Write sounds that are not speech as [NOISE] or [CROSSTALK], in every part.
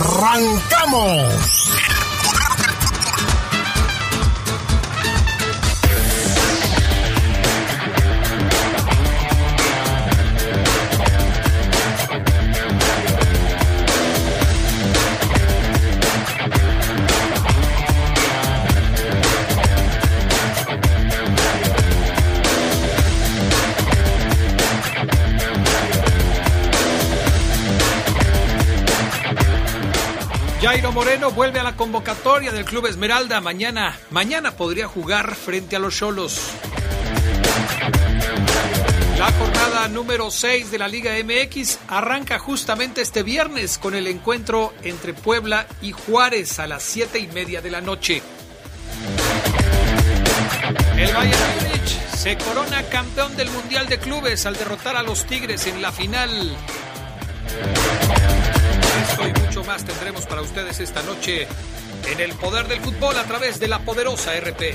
¡Arrancamos! Moreno vuelve a la convocatoria del Club Esmeralda. Mañana, mañana podría jugar frente a los Cholos. La jornada número 6 de la Liga MX arranca justamente este viernes con el encuentro entre Puebla y Juárez a las 7 y media de la noche. El Bayern Múnich se corona campeón del Mundial de Clubes al derrotar a los Tigres en la final. Más tendremos para ustedes esta noche en el poder del fútbol a través de la poderosa RP.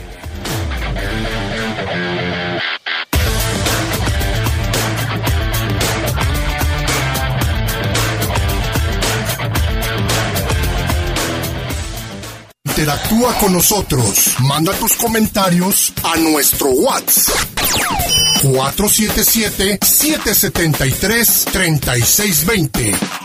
Interactúa con nosotros. Manda tus comentarios a nuestro WhatsApp. 477-773-3620.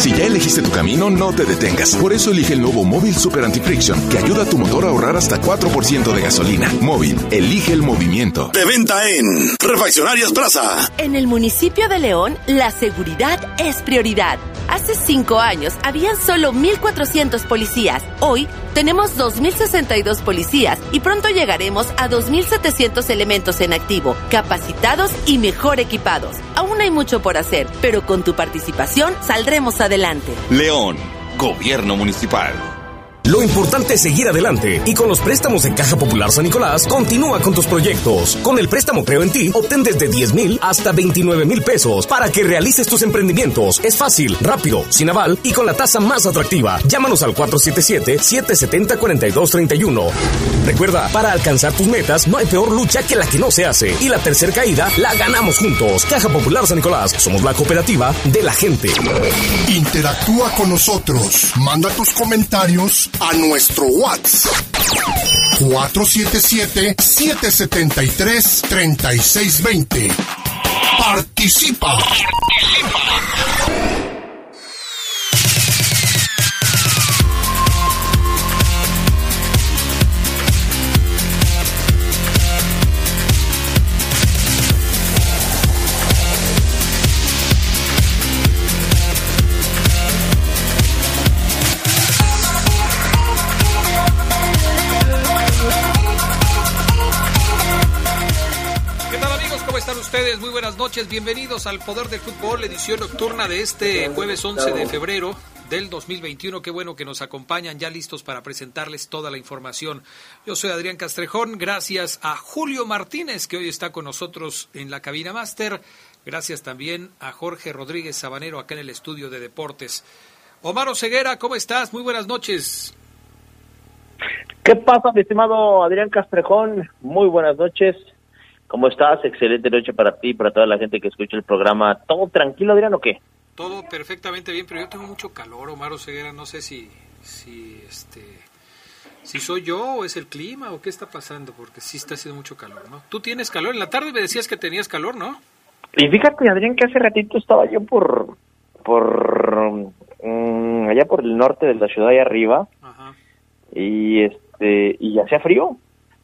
Si ya elegiste tu camino, no te detengas. Por eso elige el nuevo Móvil Super Anti-Friction, que ayuda a tu motor a ahorrar hasta 4% de gasolina. Móvil, elige el movimiento. De venta en Refaccionarias Plaza. En el municipio de León, la seguridad es prioridad. Hace cinco años habían solo 1.400 policías. Hoy tenemos 2.062 policías y pronto llegaremos a 2.700 elementos en activo, capacitados y mejor equipados. Aún hay mucho por hacer, pero con tu participación saldremos adelante. León, Gobierno Municipal. Lo importante es seguir adelante y con los préstamos de Caja Popular San Nicolás, continúa con tus proyectos. Con el préstamo Creo en ti, obtén desde 10 mil hasta 29 mil pesos para que realices tus emprendimientos. Es fácil, rápido, sin aval y con la tasa más atractiva. Llámanos al 477-770-4231. Recuerda, para alcanzar tus metas no hay peor lucha que la que no se hace. Y la tercera caída la ganamos juntos. Caja Popular San Nicolás, somos la cooperativa de la gente. Interactúa con nosotros. Manda tus comentarios a nuestro WhatsApp. 477-773-3620. Participa. ¿Qué buenas noches. Bienvenidos al Poder del Fútbol, edición nocturna de este jueves 11 de febrero del 2021. Qué bueno que nos acompañan ya listos para presentarles toda la información. Yo soy Adrián Castrejón. Gracias a Julio Martínez que hoy está con nosotros en la cabina máster. Gracias también a Jorge Rodríguez Sabanero acá en el estudio de deportes. Omar Ceguera, ¿cómo estás? Muy buenas noches. ¿Qué pasa, mi estimado Adrián Castrejón? Muy buenas noches. ¿Cómo estás? Excelente noche para ti y para toda la gente que escucha el programa. ¿Todo tranquilo, Adrián, o qué? Todo perfectamente bien, pero yo tengo mucho calor, Omar Ceguera. No sé si, si, este, si soy yo o es el clima o qué está pasando, porque sí está haciendo mucho calor, ¿no? Tú tienes calor. En la tarde me decías que tenías calor, ¿no? Y fíjate, Adrián, que hace ratito estaba yo por, por, mm, allá por el norte de la ciudad de arriba Ajá. y este, y hacía frío.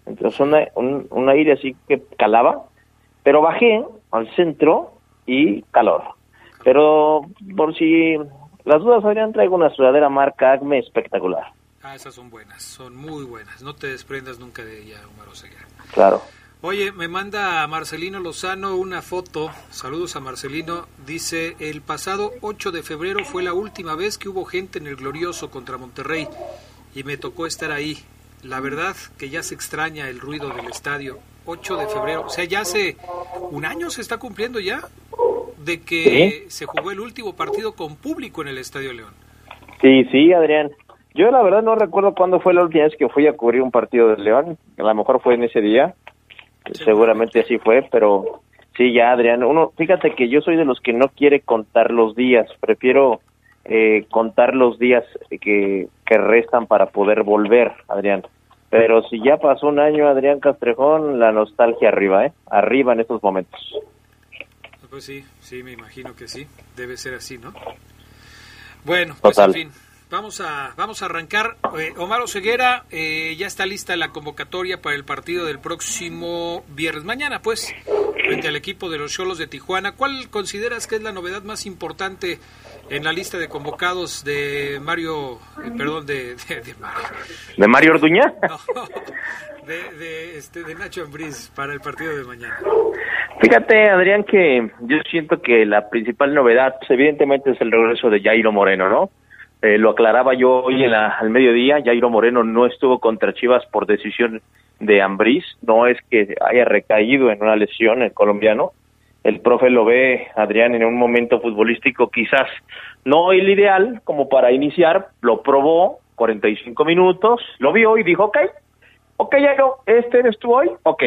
Entonces una- un, un aire así que calaba, pero bajé al centro y calor. Pero por si las dudas, Adrián, traigo una sudadera marca Acme espectacular. Ah, esas son buenas, son muy buenas. No te desprendas nunca de ella, Omar Oseguera. Claro. Oye, me manda Marcelino Lozano una foto. Saludos a Marcelino. Dice, el pasado 8 de febrero fue la última vez que hubo gente en el Glorioso contra Monterrey y me tocó estar ahí. La verdad que ya se extraña el ruido del estadio. 8 de febrero, o sea, ya hace un año se está cumpliendo ya de que se jugó el último partido con público en el Estadio León. Sí, sí, Adrián. Yo la verdad no recuerdo cuándo fue la última vez que fui a cubrir un partido del León. A lo mejor fue en ese día. Seguramente así fue, pero sí, ya, Adrián. Uno, fíjate que yo soy de los que no quiere contar los días. Prefiero eh, contar los días que, que restan para poder volver, Adrián. Pero si ya pasó un año, Adrián Castrejón, la nostalgia arriba, ¿eh? Arriba en estos momentos. Pues sí, sí, me imagino que sí. Debe ser así, ¿no? Bueno, pues en fin. Vamos a, vamos a arrancar. Eh, Omar Oseguera, eh, ya está lista la convocatoria para el partido del próximo viernes. Mañana, pues, frente al equipo de los Cholos de Tijuana. ¿Cuál consideras que es la novedad más importante en la lista de convocados de Mario, eh, perdón, de, de, Mario. ¿De Mario Orduña? [LAUGHS] No, de, este, de Nacho Ambriz para el partido de mañana. Fíjate, Adrián, que yo siento que la principal novedad, pues, evidentemente, es el regreso de Jairo Moreno, ¿no? Eh, lo aclaraba yo hoy en la, al mediodía, Jairo Moreno no estuvo contra Chivas por decisión de Ambriz, no es que haya recaído en una lesión el colombiano, el profe lo ve, Adrián, en un momento futbolístico quizás no el ideal como para iniciar, lo probó 45 minutos, lo vio y dijo, ok, ok, Jairo, este eres tú hoy, ok.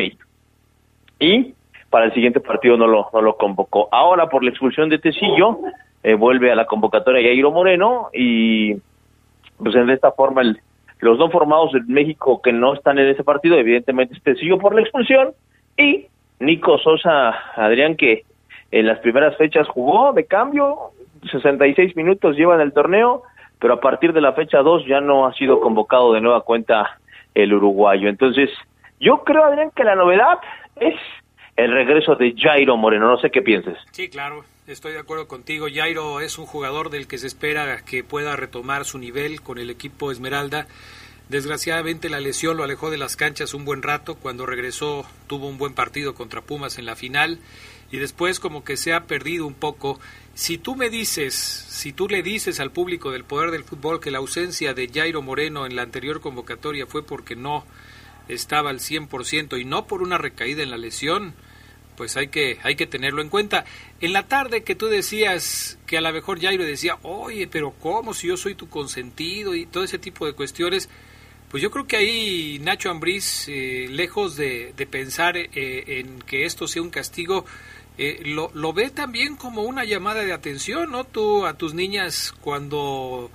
Y para el siguiente partido no lo, no lo convocó. Ahora por la expulsión de Tecillo, eh, vuelve a la convocatoria Jairo Moreno y pues de esta forma el, los dos formados de México que no están en ese partido, evidentemente este siguió por la expulsión y Nico Sosa, Adrián, que en las primeras fechas jugó de cambio, 66 minutos lleva en el torneo, pero a partir de la fecha 2 ya no ha sido convocado de nueva cuenta el uruguayo. Entonces, yo creo, Adrián, que la novedad es el regreso de Jairo Moreno. No sé qué pienses. Sí, claro. Estoy de acuerdo contigo. Jairo es un jugador del que se espera que pueda retomar su nivel con el equipo Esmeralda. Desgraciadamente la lesión lo alejó de las canchas un buen rato. Cuando regresó tuvo un buen partido contra Pumas en la final y después como que se ha perdido un poco. Si tú me dices, si tú le dices al público del poder del fútbol que la ausencia de Jairo Moreno en la anterior convocatoria fue porque no estaba al 100% y no por una recaída en la lesión, pues hay que, hay que tenerlo en cuenta. En la tarde que tú decías que a lo mejor Jairo decía, oye, pero ¿cómo si yo soy tu consentido? Y todo ese tipo de cuestiones, pues yo creo que ahí Nacho Ambriz, eh, lejos de, pensar eh, en que esto sea un castigo, eh, lo, ve también como una llamada de atención, ¿no? Tú a tus niñas cuando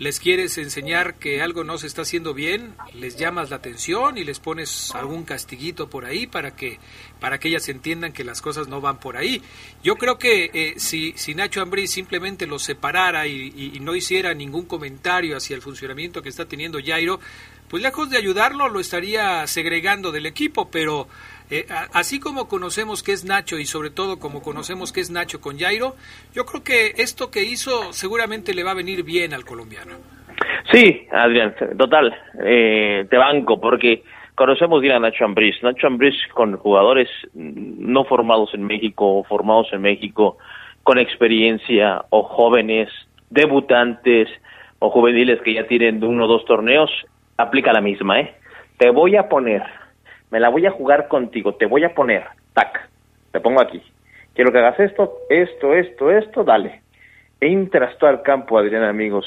les quieres enseñar que algo no se está haciendo bien, les llamas la atención y les pones algún castiguito por ahí para que para que ellas entiendan que las cosas no van por ahí. Yo creo que eh, si, si Nacho Ambrí simplemente los separara y, no hiciera ningún comentario hacia el funcionamiento que está teniendo Jairo, pues lejos de ayudarlo lo estaría segregando del equipo, pero eh, así como conocemos que es Nacho y sobre todo como conocemos que es Nacho con Jairo, yo creo que esto que hizo seguramente le va a venir bien al colombiano. Sí, Adrián, total, eh, te banco, porque conocemos bien a Nacho Ambriz. Nacho Ambriz con jugadores no formados en México, formados en México, con experiencia, o jóvenes, debutantes, o juveniles que ya tienen uno o dos torneos, aplica la misma, ¿eh? Te voy a poner me la voy a jugar contigo, te voy a poner, tac, te pongo aquí. Quiero que hagas esto, esto, esto, esto, dale. Entras tú al campo, Adrián, amigos,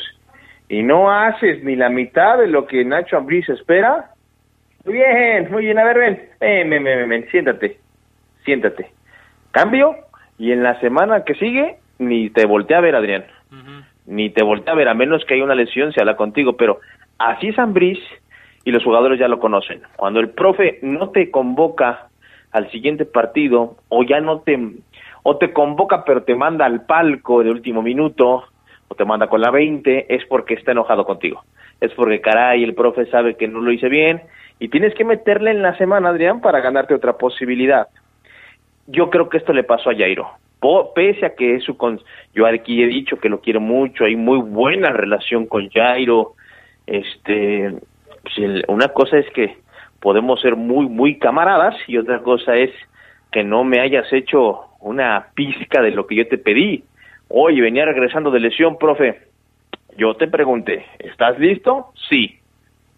y no haces ni la mitad de lo que Nacho Ambriz espera. Muy bien, muy bien, a ver, ven, ven, ven, ven, ven, siéntate, siéntate. Cambio, y en la semana que sigue, ni te volteé a ver, Adrián. Ni te volteé a ver, a menos que haya una lesión, se habla contigo, pero así es Ambriz, y los jugadores ya lo conocen. Cuando el profe no te convoca al siguiente partido o ya no te o te convoca pero te manda al palco de último minuto o te manda con la 20 es porque está enojado contigo. Es porque caray, el profe sabe que no lo hice bien y tienes que meterle en la semana, Adrián, para ganarte otra posibilidad. Yo creo que esto le pasó a Jairo. pese a que es su con yo aquí he dicho que lo quiero mucho, hay muy buena relación con Jairo, este, pues, una cosa es que podemos ser muy, muy camaradas y otra cosa es que no me hayas hecho una pizca de lo que yo te pedí. Oye, venía regresando de lesión, profe. Yo te pregunté, ¿estás listo? Sí.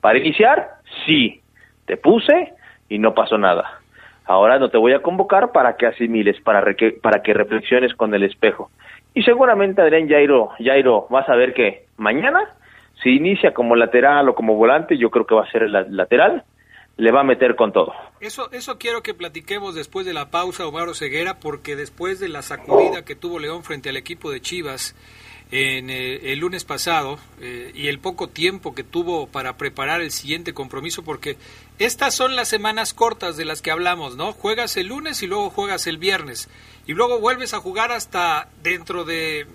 ¿Para iniciar? Sí. Te puse y no pasó nada. Ahora no te voy a convocar para que asimiles, para, para que reflexiones con el espejo. Y seguramente Adrián Jairo, Jairo, vas a ver que mañana, si inicia como lateral o como volante, yo creo que va a ser el lateral, le va a meter con todo. Eso, eso quiero que platiquemos después de la pausa, Omar Ceguera, porque después de la sacudida que tuvo León frente al equipo de Chivas en eh, el lunes pasado eh, y el poco tiempo que tuvo para preparar el siguiente compromiso, porque estas son las semanas cortas de las que hablamos, ¿no? Juegas el lunes y luego juegas el viernes y luego vuelves a jugar hasta dentro de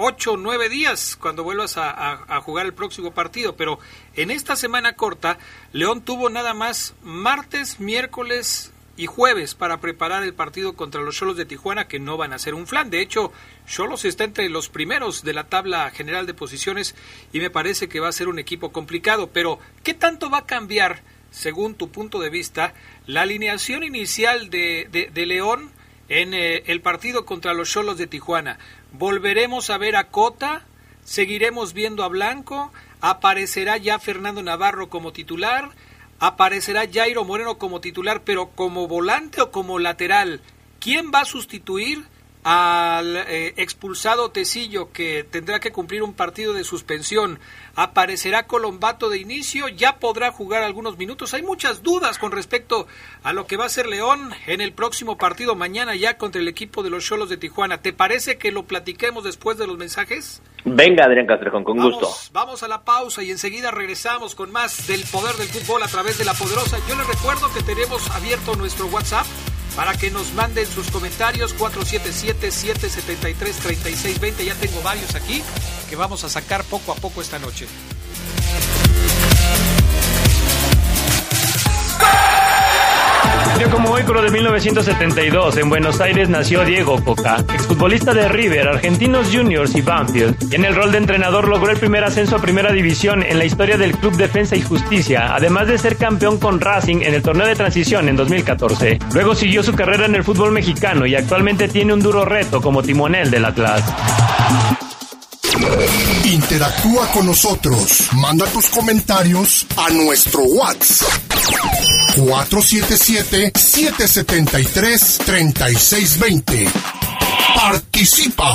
ocho o nueve días cuando vuelvas a, jugar el próximo partido. Pero en esta semana corta, León tuvo nada más martes, miércoles y jueves para preparar el partido contra los Cholos de Tijuana, que no van a ser un flan. De hecho, Cholos está entre los primeros de la tabla general de posiciones y me parece que va a ser un equipo complicado. Pero, ¿qué tanto va a cambiar, según tu punto de vista, la alineación inicial de, de León? En eh, el partido contra los Cholos de Tijuana. Volveremos a ver a Cota, seguiremos viendo a Blanco, aparecerá ya Fernando Navarro como titular, aparecerá Jairo Moreno como titular, pero como volante o como lateral. ¿Quién va a sustituir al eh, expulsado Tecillo que tendrá que cumplir un partido de suspensión? aparecerá Colombato de inicio, ya podrá jugar algunos minutos. Hay muchas dudas con respecto a lo que va a ser León en el próximo partido mañana ya contra el equipo de los Cholos de Tijuana. ¿Te parece que lo platiquemos después de los mensajes? Venga, Adrián Castrejón, con gusto. Vamos a la pausa y enseguida regresamos con más del poder del fútbol a través de la poderosa. Yo les recuerdo que tenemos abierto nuestro WhatsApp para que nos manden sus comentarios 477-773-3620. Ya tengo varios aquí que vamos a sacar poco a poco esta noche. Como hoy, pero de 1972, en Buenos Aires nació Diego Coca, exfutbolista de River, Argentinos Juniors y Banfield. Y en el rol de entrenador logró el primer ascenso a Primera División en la historia del Club Defensa y Justicia, además de ser campeón con Racing en el torneo de transición en 2014. Luego siguió su carrera en el fútbol mexicano y actualmente tiene un duro reto como timonel del Atlas. Interactúa con nosotros. Manda tus comentarios a nuestro WhatsApp. 477-773-3620. Participa.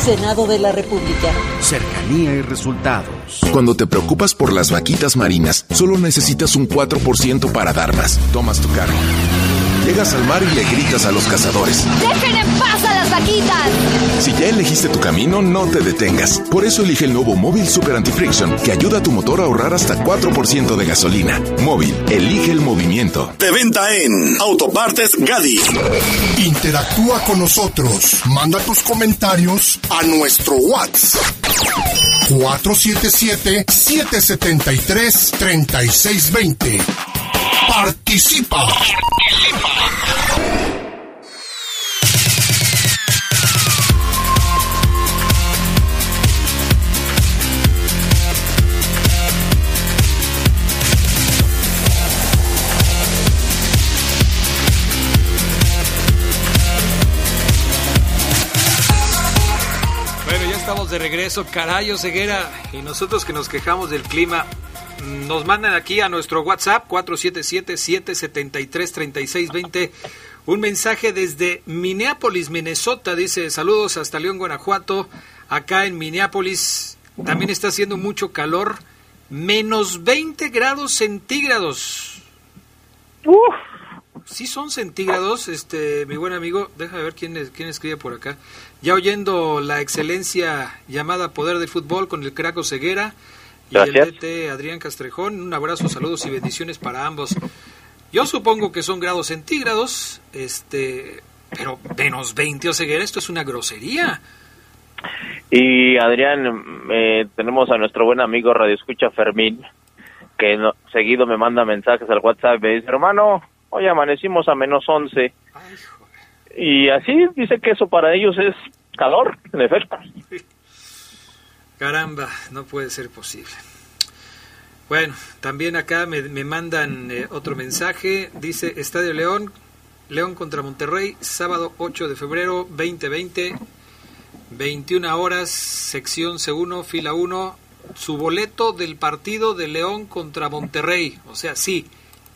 Senado de la República. Cercanía y resultados. Cuando te preocupas por las vaquitas marinas, solo necesitas un 4% para dar más. Tomas tu cargo. Llegas al mar y le gritas a los cazadores. ¡Dejen en paz a las vaquitas! Si ya elegiste tu camino, no te detengas. Por eso elige el nuevo Móvil Super Anti-Friction, que ayuda a tu motor a ahorrar hasta 4% de gasolina. Móvil, elige el movimiento. De venta en Autopartes Gadi. Interactúa con nosotros. Manda tus comentarios a nuestro WhatsApp. 477-773-3620. Participa. Bueno, ya estamos de regreso, carayo ceguera. Y nosotros que nos quejamos del clima, nos mandan aquí a nuestro WhatsApp 477-773-3620 un mensaje desde Minneapolis, Minnesota. Dice, saludos hasta León, Guanajuato. Acá en Minneapolis también está haciendo mucho calor, menos 20 grados centígrados. Sí son centígrados, este, mi buen amigo. Deja de ver quién, es- quién escribe por acá. Ya oyendo la excelencia llamada Poder del Fútbol con el Craco Ceguera y Gracias. el DT Adrián Castrejón. Un abrazo, saludos y bendiciones para ambos. Yo supongo que son grados centígrados, este, pero menos 20 o ceguera, esto es una grosería. Y Adrián, eh, tenemos a nuestro buen amigo Radio Escucha Fermín, que no- seguido me manda mensajes al WhatsApp y me dice, hermano, hoy amanecimos a menos 11. Y así dice que eso para ellos es calor, en efecto. Caramba, no puede ser posible. Bueno, también acá me, me mandan eh, otro mensaje. Dice Estadio León, León contra Monterrey, sábado 8 de febrero 2020, 21 horas, sección C1, fila 1. Su boleto del partido de León contra Monterrey. O sea, sí,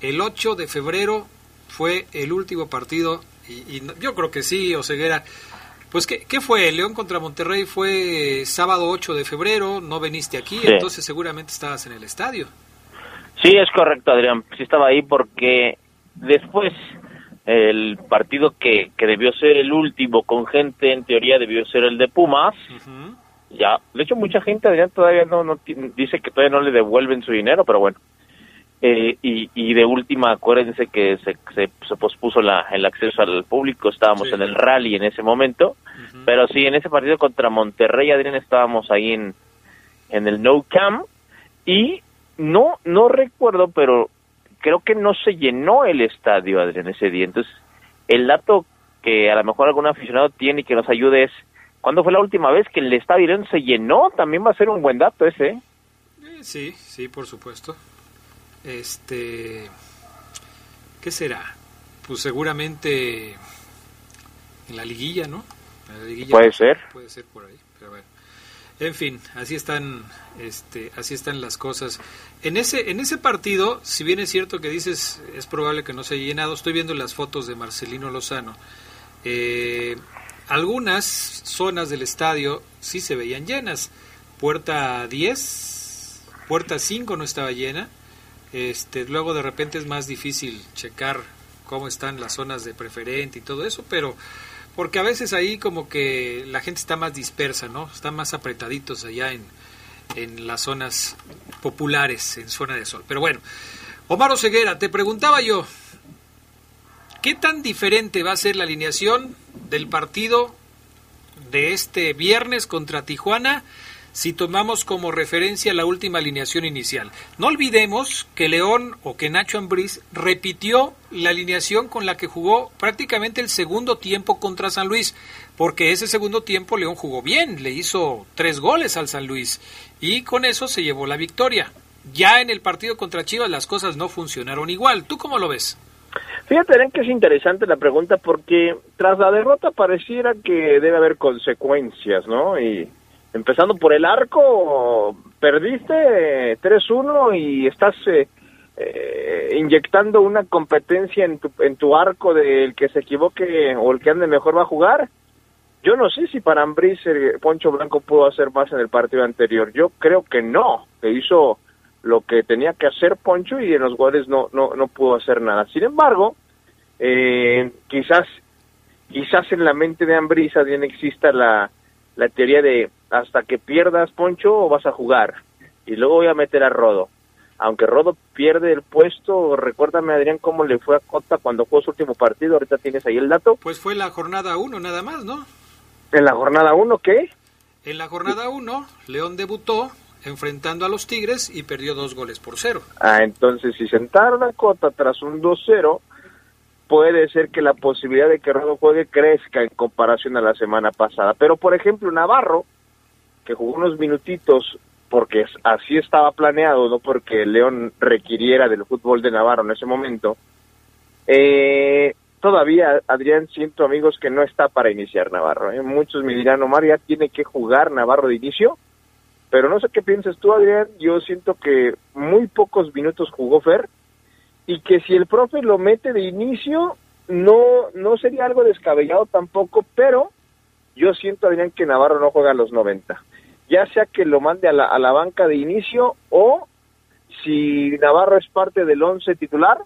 el 8 de febrero fue el último partido. Y, yo creo que sí, Oseguera. Pues, ¿qué, ¿qué fue? León contra Monterrey fue sábado 8 de febrero, no veniste aquí, Sí. entonces seguramente estabas en el estadio. Sí, es correcto, Adrián. Sí estaba ahí porque después el partido que, que debió ser el último con gente, en teoría debió ser el de Pumas. Ya, de hecho mucha gente, Adrián, todavía no, no dice que todavía no le devuelven su dinero, pero bueno. Eh, y, y de última, acuérdense que se, se, se pospuso la, el acceso al público, estábamos en el rally en ese momento, pero sí, en ese partido contra Monterrey, Adrián, estábamos ahí en, en el No Cam y no, no recuerdo, pero creo que no se llenó el estadio, Adrián, ese día. Entonces, el dato que a lo mejor algún aficionado tiene y que nos ayude es, ¿cuándo fue la última vez que el estadio León se llenó? También va a ser un buen dato ese. ¿eh? Eh, sí, sí, por supuesto. Este, ¿qué será? Pues seguramente en la liguilla, ¿no? Puede ser. Puede ser por ahí, pero bueno. En fin, así están, este, así están las cosas. En ese, en ese partido, si bien es cierto que dices es probable que no se haya llenado, estoy viendo las fotos de Marcelino Lozano. Eh, algunas zonas del estadio sí se veían llenas. Puerta 10, puerta 5 no estaba llena. Este, luego de repente es más difícil checar cómo están las zonas de preferente y todo eso, pero porque a veces ahí como que la gente está más dispersa, ¿no? Están más apretaditos allá en, en las zonas populares, en zona de sol. Pero bueno, Omar Ceguera, te preguntaba yo, ¿qué tan diferente va a ser la alineación del partido de este viernes contra Tijuana si tomamos como referencia la última alineación inicial. No olvidemos que León o que Nacho Ambriz repitió la alineación con la que jugó prácticamente el segundo tiempo contra San Luis, porque ese segundo tiempo León jugó bien, le hizo tres goles al San Luis y con eso se llevó la victoria. Ya en el partido contra Chivas las cosas no funcionaron igual. ¿Tú cómo lo ves? Fíjate, que es interesante la pregunta porque tras la derrota pareciera que debe haber consecuencias, ¿no? Y empezando por el arco, perdiste eh, 3-1 y estás eh, eh, inyectando una competencia en tu, en tu arco del que se equivoque o el que ande mejor va a jugar. Yo no sé si para Ambriz el Poncho Blanco pudo hacer más en el partido anterior. Yo creo que no, que hizo lo que tenía que hacer Poncho y en los goles no, no, no pudo hacer nada. Sin embargo, eh, quizás, quizás en la mente de Ambriz bien exista la, la teoría de hasta que pierdas Poncho o vas a jugar y luego voy a meter a Rodo. Aunque Rodo pierde el puesto, recuérdame Adrián cómo le fue a Cota cuando jugó su último partido, ahorita tienes ahí el dato. Pues fue la jornada 1 nada más, ¿no? ¿En la jornada 1 qué? En la jornada 1, León debutó enfrentando a los Tigres y perdió dos goles por cero. Ah, entonces si sentaron a Cota tras un 2-0, puede ser que la posibilidad de que Rodo juegue crezca en comparación a la semana pasada. Pero, por ejemplo, Navarro, que jugó unos minutitos porque así estaba planeado, no porque León requiriera del fútbol de Navarro en ese momento, eh, todavía, Adrián, siento amigos que no está para iniciar Navarro. ¿eh? Muchos me dirán, Omar, ya tiene que jugar Navarro de inicio, pero no sé qué piensas tú, Adrián. Yo siento que muy pocos minutos jugó Fer y que si el profe lo mete de inicio, no, no sería algo descabellado tampoco, pero yo siento, Adrián, que Navarro no juega a los 90 ya sea que lo mande a la, a la banca de inicio o si Navarro es parte del once titular,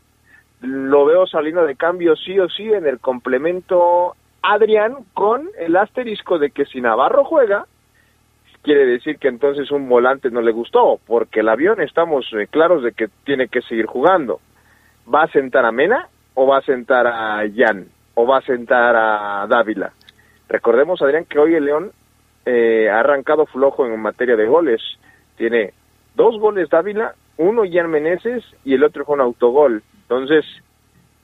lo veo saliendo de cambio sí o sí en el complemento Adrián con el asterisco de que si Navarro juega, quiere decir que entonces un volante no le gustó, porque el avión estamos eh, claros de que tiene que seguir jugando. ¿Va a sentar a Mena o va a sentar a Jan o va a sentar a Dávila? Recordemos, Adrián, que hoy el León eh, ha arrancado flojo en materia de goles. Tiene dos goles Dávila, uno Jan Meneses y el otro un autogol. Entonces,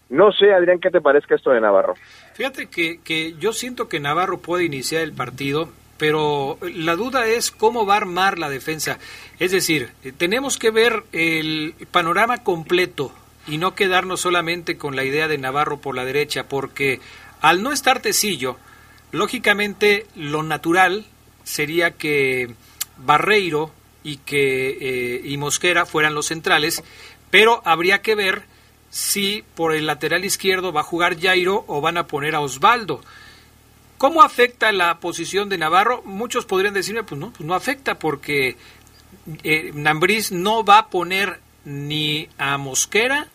no sé, Adrián, ¿qué te parezca esto de Navarro? Fíjate que, que yo siento que Navarro puede iniciar el partido, pero la duda es cómo va a armar la defensa. Es decir, tenemos que ver el panorama completo y no quedarnos solamente con la idea de Navarro por la derecha, porque al no estar Tecillo, lógicamente lo natural sería que Barreiro y que eh, y Mosquera fueran los centrales, pero habría que ver si por el lateral izquierdo va a jugar Jairo o van a poner a Osvaldo. ¿Cómo afecta la posición de Navarro? Muchos podrían decirme, pues no, pues no afecta porque eh, Nambriz no va a poner ni a Mosquera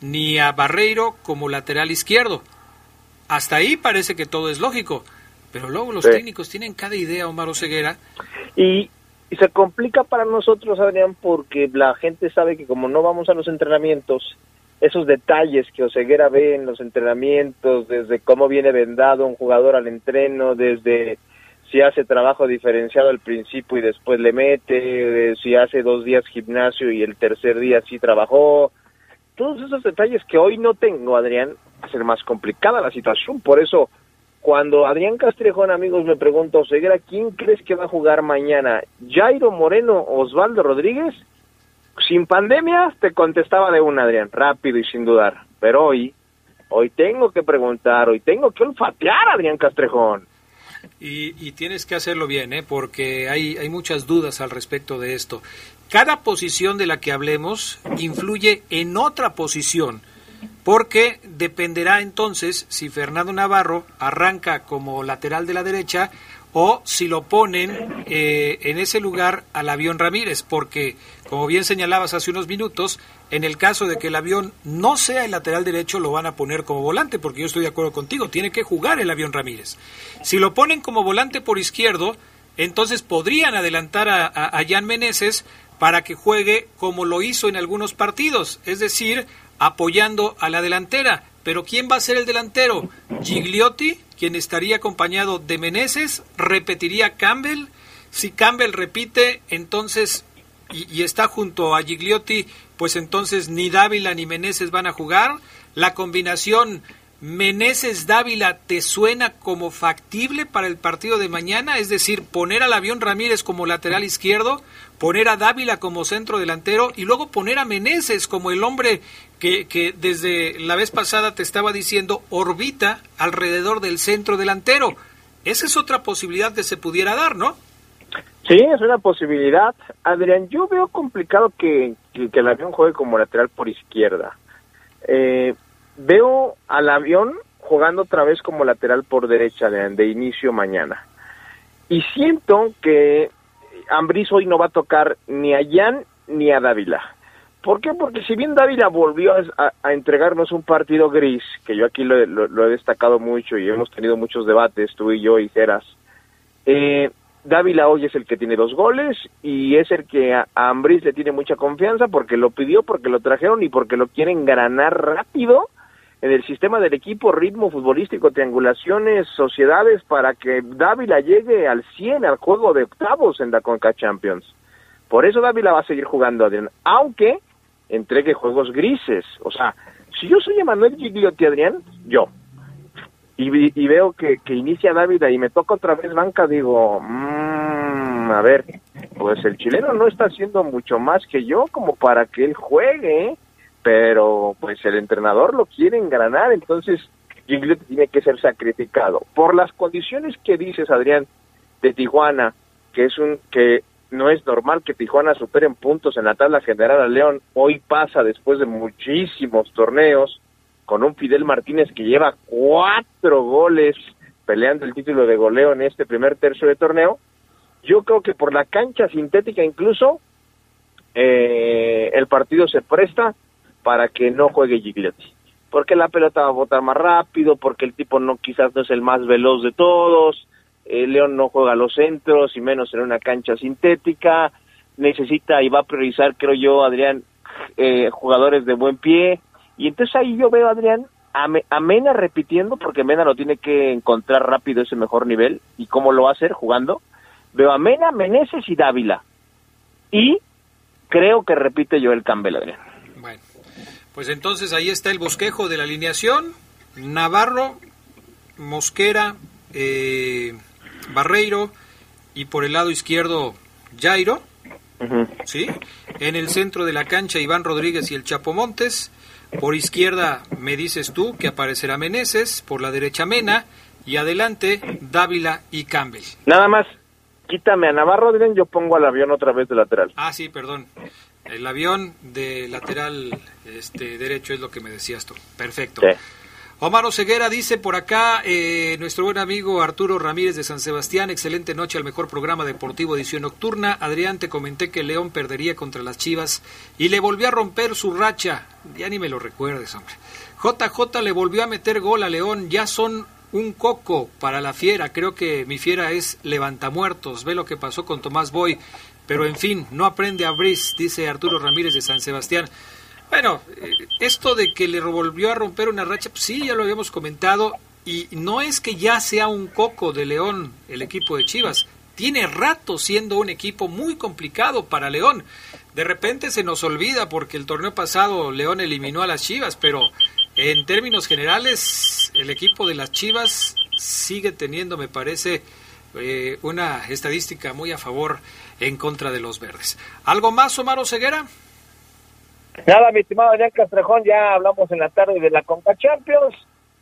ni a Barreiro como lateral izquierdo. Hasta ahí parece que todo es lógico. Pero luego los técnicos tienen cada idea, Omar Oseguera. Y, y se complica para nosotros, Adrián, porque la gente sabe que como no vamos a los entrenamientos, esos detalles que Oseguera ve en los entrenamientos, desde cómo viene vendado un jugador al entreno, desde si hace trabajo diferenciado al principio y después le mete, si hace dos días gimnasio y el tercer día sí trabajó, todos esos detalles que hoy no tengo, Adrián, hacen más complicada la situación. Por eso cuando Adrián Castrejón, amigos, me pregunta, Ceguera, ¿quién crees que va a jugar mañana? ¿Jairo Moreno Osvaldo Rodríguez? Sin pandemia, te contestaba de un Adrián, rápido y sin dudar. Pero hoy, hoy tengo que preguntar, hoy tengo que olfatear a Adrián Castrejón. Y, y, tienes que hacerlo bien, ¿eh? porque hay, hay muchas dudas al respecto de esto. Cada posición de la que hablemos influye en otra posición porque dependerá entonces si Fernando Navarro arranca como lateral de la derecha o si lo ponen eh, en ese lugar al avión Ramírez, porque como bien señalabas hace unos minutos, en el caso de que el avión no sea el lateral derecho, lo van a poner como volante, porque yo estoy de acuerdo contigo, tiene que jugar el avión Ramírez. Si lo ponen como volante por izquierdo, entonces podrían adelantar a, a Jan Meneses para que juegue como lo hizo en algunos partidos, es decir, apoyando a la delantera. Pero ¿quién va a ser el delantero? Gigliotti, quien estaría acompañado de Meneses, repetiría Campbell. Si Campbell repite, entonces y, está junto a Gigliotti, pues entonces ni Dávila ni Meneses van a jugar. La combinación Meneses Dávila te suena como factible para el partido de mañana, es decir, poner al avión Ramírez como lateral izquierdo, poner a Dávila como centro delantero y luego poner a Meneses como el hombre que, desde la vez pasada te estaba diciendo orbita alrededor del centro delantero. Esa es otra posibilidad que se pudiera dar, ¿no? Sí, es una posibilidad. Adrián, yo veo complicado que el avión juegue como lateral por izquierda. Eh, veo al avión jugando otra vez como lateral por derecha de, de inicio mañana. Y siento que Ambriz hoy no va a tocar ni a Jan ni a Dávila. ¿Por qué? Porque si bien Dávila volvió a, entregarnos un partido gris, que yo aquí lo, lo, lo, he destacado mucho y hemos tenido muchos debates, tú y yo y Geras, eh, Dávila hoy es el que tiene dos goles y es el que a, a le tiene mucha confianza porque lo pidió, porque lo trajeron y porque lo quieren ganar rápido en el sistema del equipo, ritmo futbolístico, triangulaciones, sociedades, para que Dávila llegue al 100 al juego de octavos en la Conca Champions. Por eso Dávila va a seguir jugando, Adrián, aunque entregue juegos grises. O sea, si yo soy Emanuel Gigliotti, Adrián, yo, y, y veo que, que, inicia Dávila y me toca otra vez banca, digo, mmm, a ver, pues el chileno no está haciendo mucho más que yo como para que él juegue, pero pues el entrenador lo quiere engranar, entonces Gigliotti tiene que ser sacrificado. Por las condiciones que dices, Adrián, de Tijuana, que es un que no es normal que Tijuana supere en puntos en la tabla general a León. Hoy pasa después de muchísimos torneos con un Fidel Martínez que lleva cuatro goles peleando el título de goleo en este primer tercio de torneo. Yo creo que por la cancha sintética incluso eh, el partido se presta para que no juegue Gigliotti. Porque la pelota va a botar más rápido, porque el tipo no quizás no es el más veloz de todos, eh, León no juega los centros y menos en una cancha sintética, necesita y va a priorizar, creo yo, Adrián, eh, jugadores de buen pie, y entonces ahí yo veo, Adrián, a, a, Mena repitiendo, porque Mena lo tiene que encontrar rápido ese mejor nivel, y cómo lo va a hacer jugando, veo a Mena, Meneses y Dávila, y creo que repite Joel Campbell, Adrián. Bueno, pues entonces ahí está el bosquejo de la alineación, Navarro, Mosquera, eh, Barreiro y por el lado izquierdo Jairo, uh -huh. ¿sí? En el centro de la cancha Iván Rodríguez y el Chapo Montes. Por izquierda me dices tú que aparecerá Meneses, por la derecha Mena y adelante Dávila y Campbell. Nada más, quítame a Navarro, yo pongo al avión otra vez de lateral. Ah, sí, perdón. El avión de lateral este, derecho es lo que me decías tú. Perfecto. Sí. Omar Ceguera dice por acá, eh, nuestro buen amigo Arturo Ramírez de San Sebastián, excelente noche al mejor programa deportivo edición nocturna. Adrián, te comenté que León perdería contra las Chivas y le volvió a romper su racha. Ya ni me lo recuerdes, hombre. JJ le volvió a meter gol a León, ya son un coco para la fiera. Creo que mi fiera es levantamuertos. Ve lo que pasó con Tomás Boy. Pero en fin, no aprende a Brice, dice Arturo Ramírez de San Sebastián. Bueno, esto de que le volvió a romper una racha, pues sí, ya lo habíamos comentado, y no es que ya sea un coco de León el equipo de Chivas, tiene rato siendo un equipo muy complicado para León. De repente se nos olvida porque el torneo pasado León eliminó a las Chivas, pero en términos generales el equipo de las Chivas sigue teniendo, me parece, eh, una estadística muy a favor en contra de los verdes. ¿Algo más, Omar Ceguera? Nada, mi estimado Adrián Castrejón, ya hablamos en la tarde de la Conca Champions.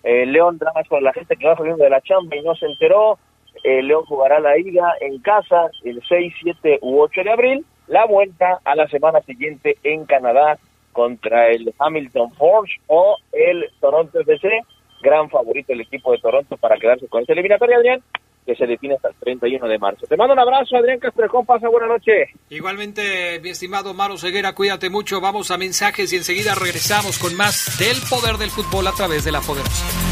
Eh, León, dramas con la gente que va saliendo de la chamba y no se enteró. Eh, León jugará la ida en casa el 6, 7 u 8 de abril. La vuelta a la semana siguiente en Canadá contra el Hamilton Forge o el Toronto FC. Gran favorito el equipo de Toronto para quedarse con esta eliminatoria, Adrián que se define hasta el 31 de marzo. Te mando un abrazo, Adrián Castrejón, pasa buena noche. Igualmente, mi estimado Maro Ceguera, cuídate mucho, vamos a mensajes y enseguida regresamos con más del poder del fútbol a través de la poderosa.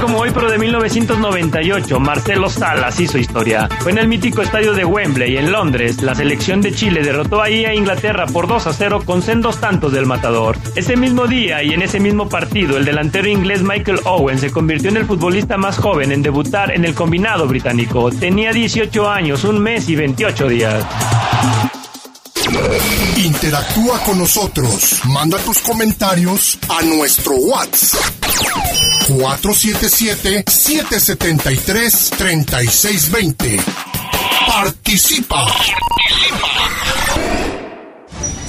Como hoy, pero de 1998, Marcelo Salas hizo historia. Fue en el mítico estadio de Wembley, en Londres. La selección de Chile derrotó ahí a Inglaterra por 2 a 0 con sendos tantos del matador. Ese mismo día y en ese mismo partido, el delantero inglés Michael Owen se convirtió en el futbolista más joven en debutar en el combinado británico. Tenía 18 años, un mes y 28 días. Interactúa con nosotros. Manda tus comentarios a nuestro WhatsApp. 477-773-3620. Participa. Participa.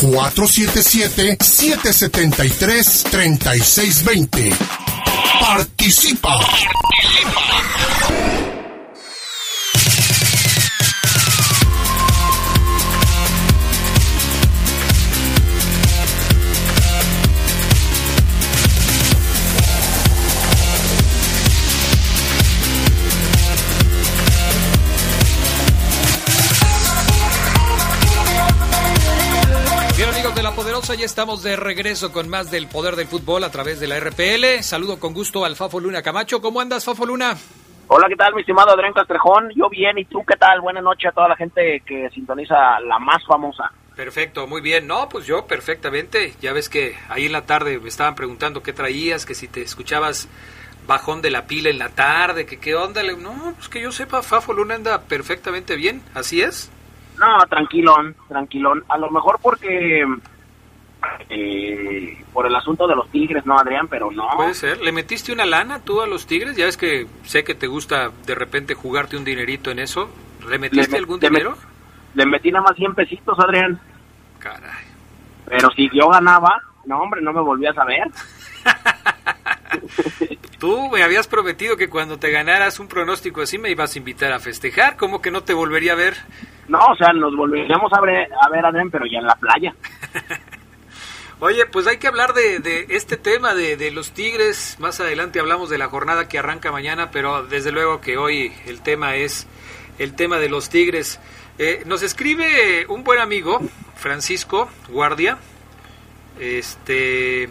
477-773-3620. Participa. Bien Poderosa, ya estamos de regreso con más del poder del fútbol a través de la RPL. Saludo con gusto al Fafo Luna Camacho. ¿Cómo andas, Fafo Luna? Hola, ¿qué tal, mi estimado Adrián Castrejón? Yo bien, ¿y tú qué tal? Buenas noches a toda la gente que sintoniza la más famosa. Perfecto, muy bien. No, pues yo perfectamente. Ya ves que ahí en la tarde me estaban preguntando qué traías, que si te escuchabas bajón de la pila en la tarde, que qué onda. No, pues que yo sepa, Fafo Luna anda perfectamente bien. ¿Así es? No, tranquilón, tranquilón. A lo mejor porque... eh, por el asunto de los tigres, ¿no, Adrián? Pero no. Puede ser. ¿Le metiste una lana tú a los Tigres? Ya ves que sé que te gusta de repente jugarte un dinerito en eso. ¿Le metiste met- algún le met- dinero? Le metí nada más 100 pesitos, Adrián. Caray. Pero si yo ganaba, no, hombre, no me volvías a ver. [LAUGHS] Tú me habías prometido que cuando te ganaras un pronóstico así me ibas a invitar a festejar. ¿Cómo que no te volvería a ver? No, o sea, nos volveríamos a ver, a ver Adrián, pero ya en la playa. [LAUGHS] Oye, pues hay que hablar de, este tema de, de los Tigres. Más adelante hablamos de la jornada que arranca mañana, pero desde luego que hoy el tema es el tema de los Tigres. Eh, nos escribe un buen amigo, Francisco Guardia, este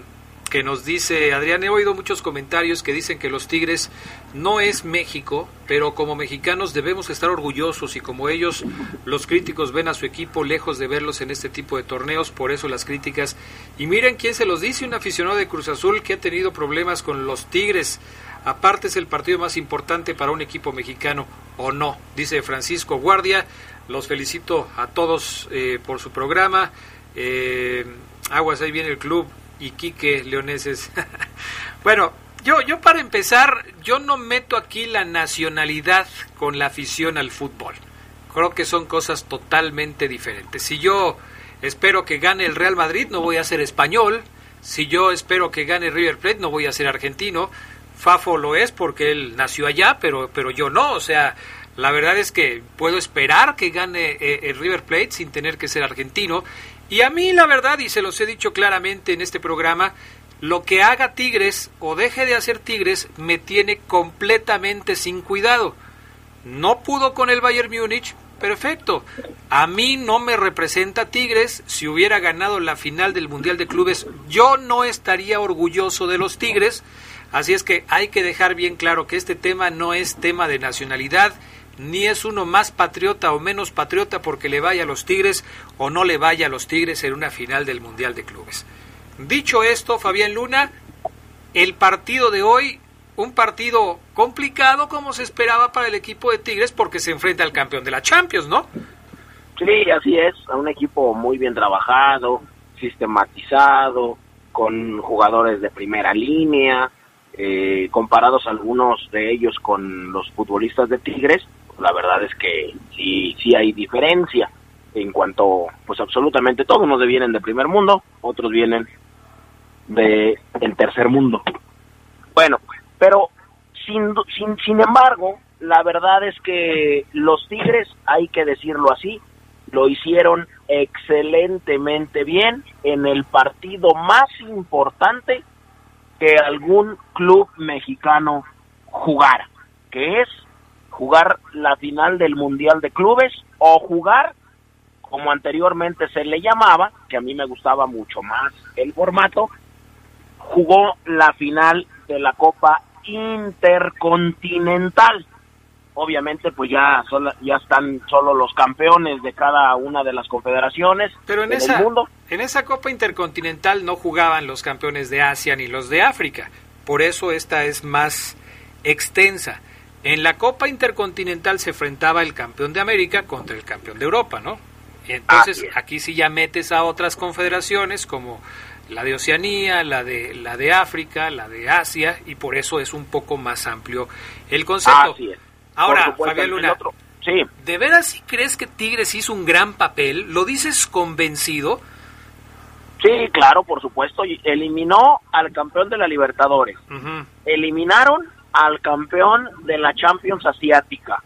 que nos dice, Adrián, he oído muchos comentarios que dicen que los Tigres no es México, pero como mexicanos debemos estar orgullosos y como ellos, los críticos ven a su equipo lejos de verlos en este tipo de torneos, por eso las críticas. Y miren quién se los dice, un aficionado de Cruz Azul que ha tenido problemas con los Tigres. Aparte es el partido más importante para un equipo mexicano, o no, dice Francisco Guardia. Los felicito a todos eh, por su programa. Eh, Aguas, ahí viene el club. Y Quique Leoneses. [LAUGHS] bueno, yo, yo para empezar, yo no meto aquí la nacionalidad con la afición al fútbol. Creo que son cosas totalmente diferentes. Si yo espero que gane el Real Madrid, no voy a ser español. Si yo espero que gane River Plate, no voy a ser argentino. Fafo lo es porque él nació allá, pero, pero yo no. O sea, la verdad es que puedo esperar que gane eh, el River Plate sin tener que ser argentino. Y a mí, la verdad, y se los he dicho claramente en este programa, lo que haga Tigres o deje de hacer Tigres me tiene completamente sin cuidado. No pudo con el Bayern Múnich, perfecto. A mí no me representa Tigres. Si hubiera ganado la final del Mundial de Clubes, yo no estaría orgulloso de los Tigres. Así es que hay que dejar bien claro que este tema no es tema de nacionalidad ni es uno más patriota o menos patriota porque le vaya a los Tigres o no le vaya a los Tigres en una final del Mundial de Clubes. Dicho esto, Fabián Luna, el partido de hoy, un partido complicado como se esperaba para el equipo de Tigres porque se enfrenta al campeón de la Champions, ¿no? Sí, así es, a un equipo muy bien trabajado, sistematizado, con jugadores de primera línea, eh, comparados algunos de ellos con los futbolistas de Tigres, la verdad es que sí, sí hay diferencia en cuanto, pues absolutamente todos, unos vienen de primer mundo, otros vienen de el tercer mundo. Bueno, pero sin, sin, sin embargo, la verdad es que los Tigres, hay que decirlo así, lo hicieron excelentemente bien en el partido más importante que algún club mexicano jugara, que es jugar la final del Mundial de Clubes o jugar, como anteriormente se le llamaba, que a mí me gustaba mucho más el formato, jugó la final de la Copa Intercontinental. Obviamente, pues ya, ya están solo los campeones de cada una de las confederaciones Pero en, esa, mundo. En esa Copa Intercontinental no jugaban los campeones de Asia ni los de África. Por eso esta es más extensa. En la Copa Intercontinental se enfrentaba el campeón de América contra el campeón de Europa, ¿no? entonces aquí sí ya metes a otras confederaciones como la de Oceanía, la de la de África, la de Asia y por eso es un poco más amplio el concepto. Ahora, Fabián Luna, sí. ¿de veras si crees que Tigres hizo un gran papel? ¿Lo dices convencido? Sí, claro, por supuesto. Eliminó al campeón de la Libertadores. Eliminaron al campeón de la Champions Asiática.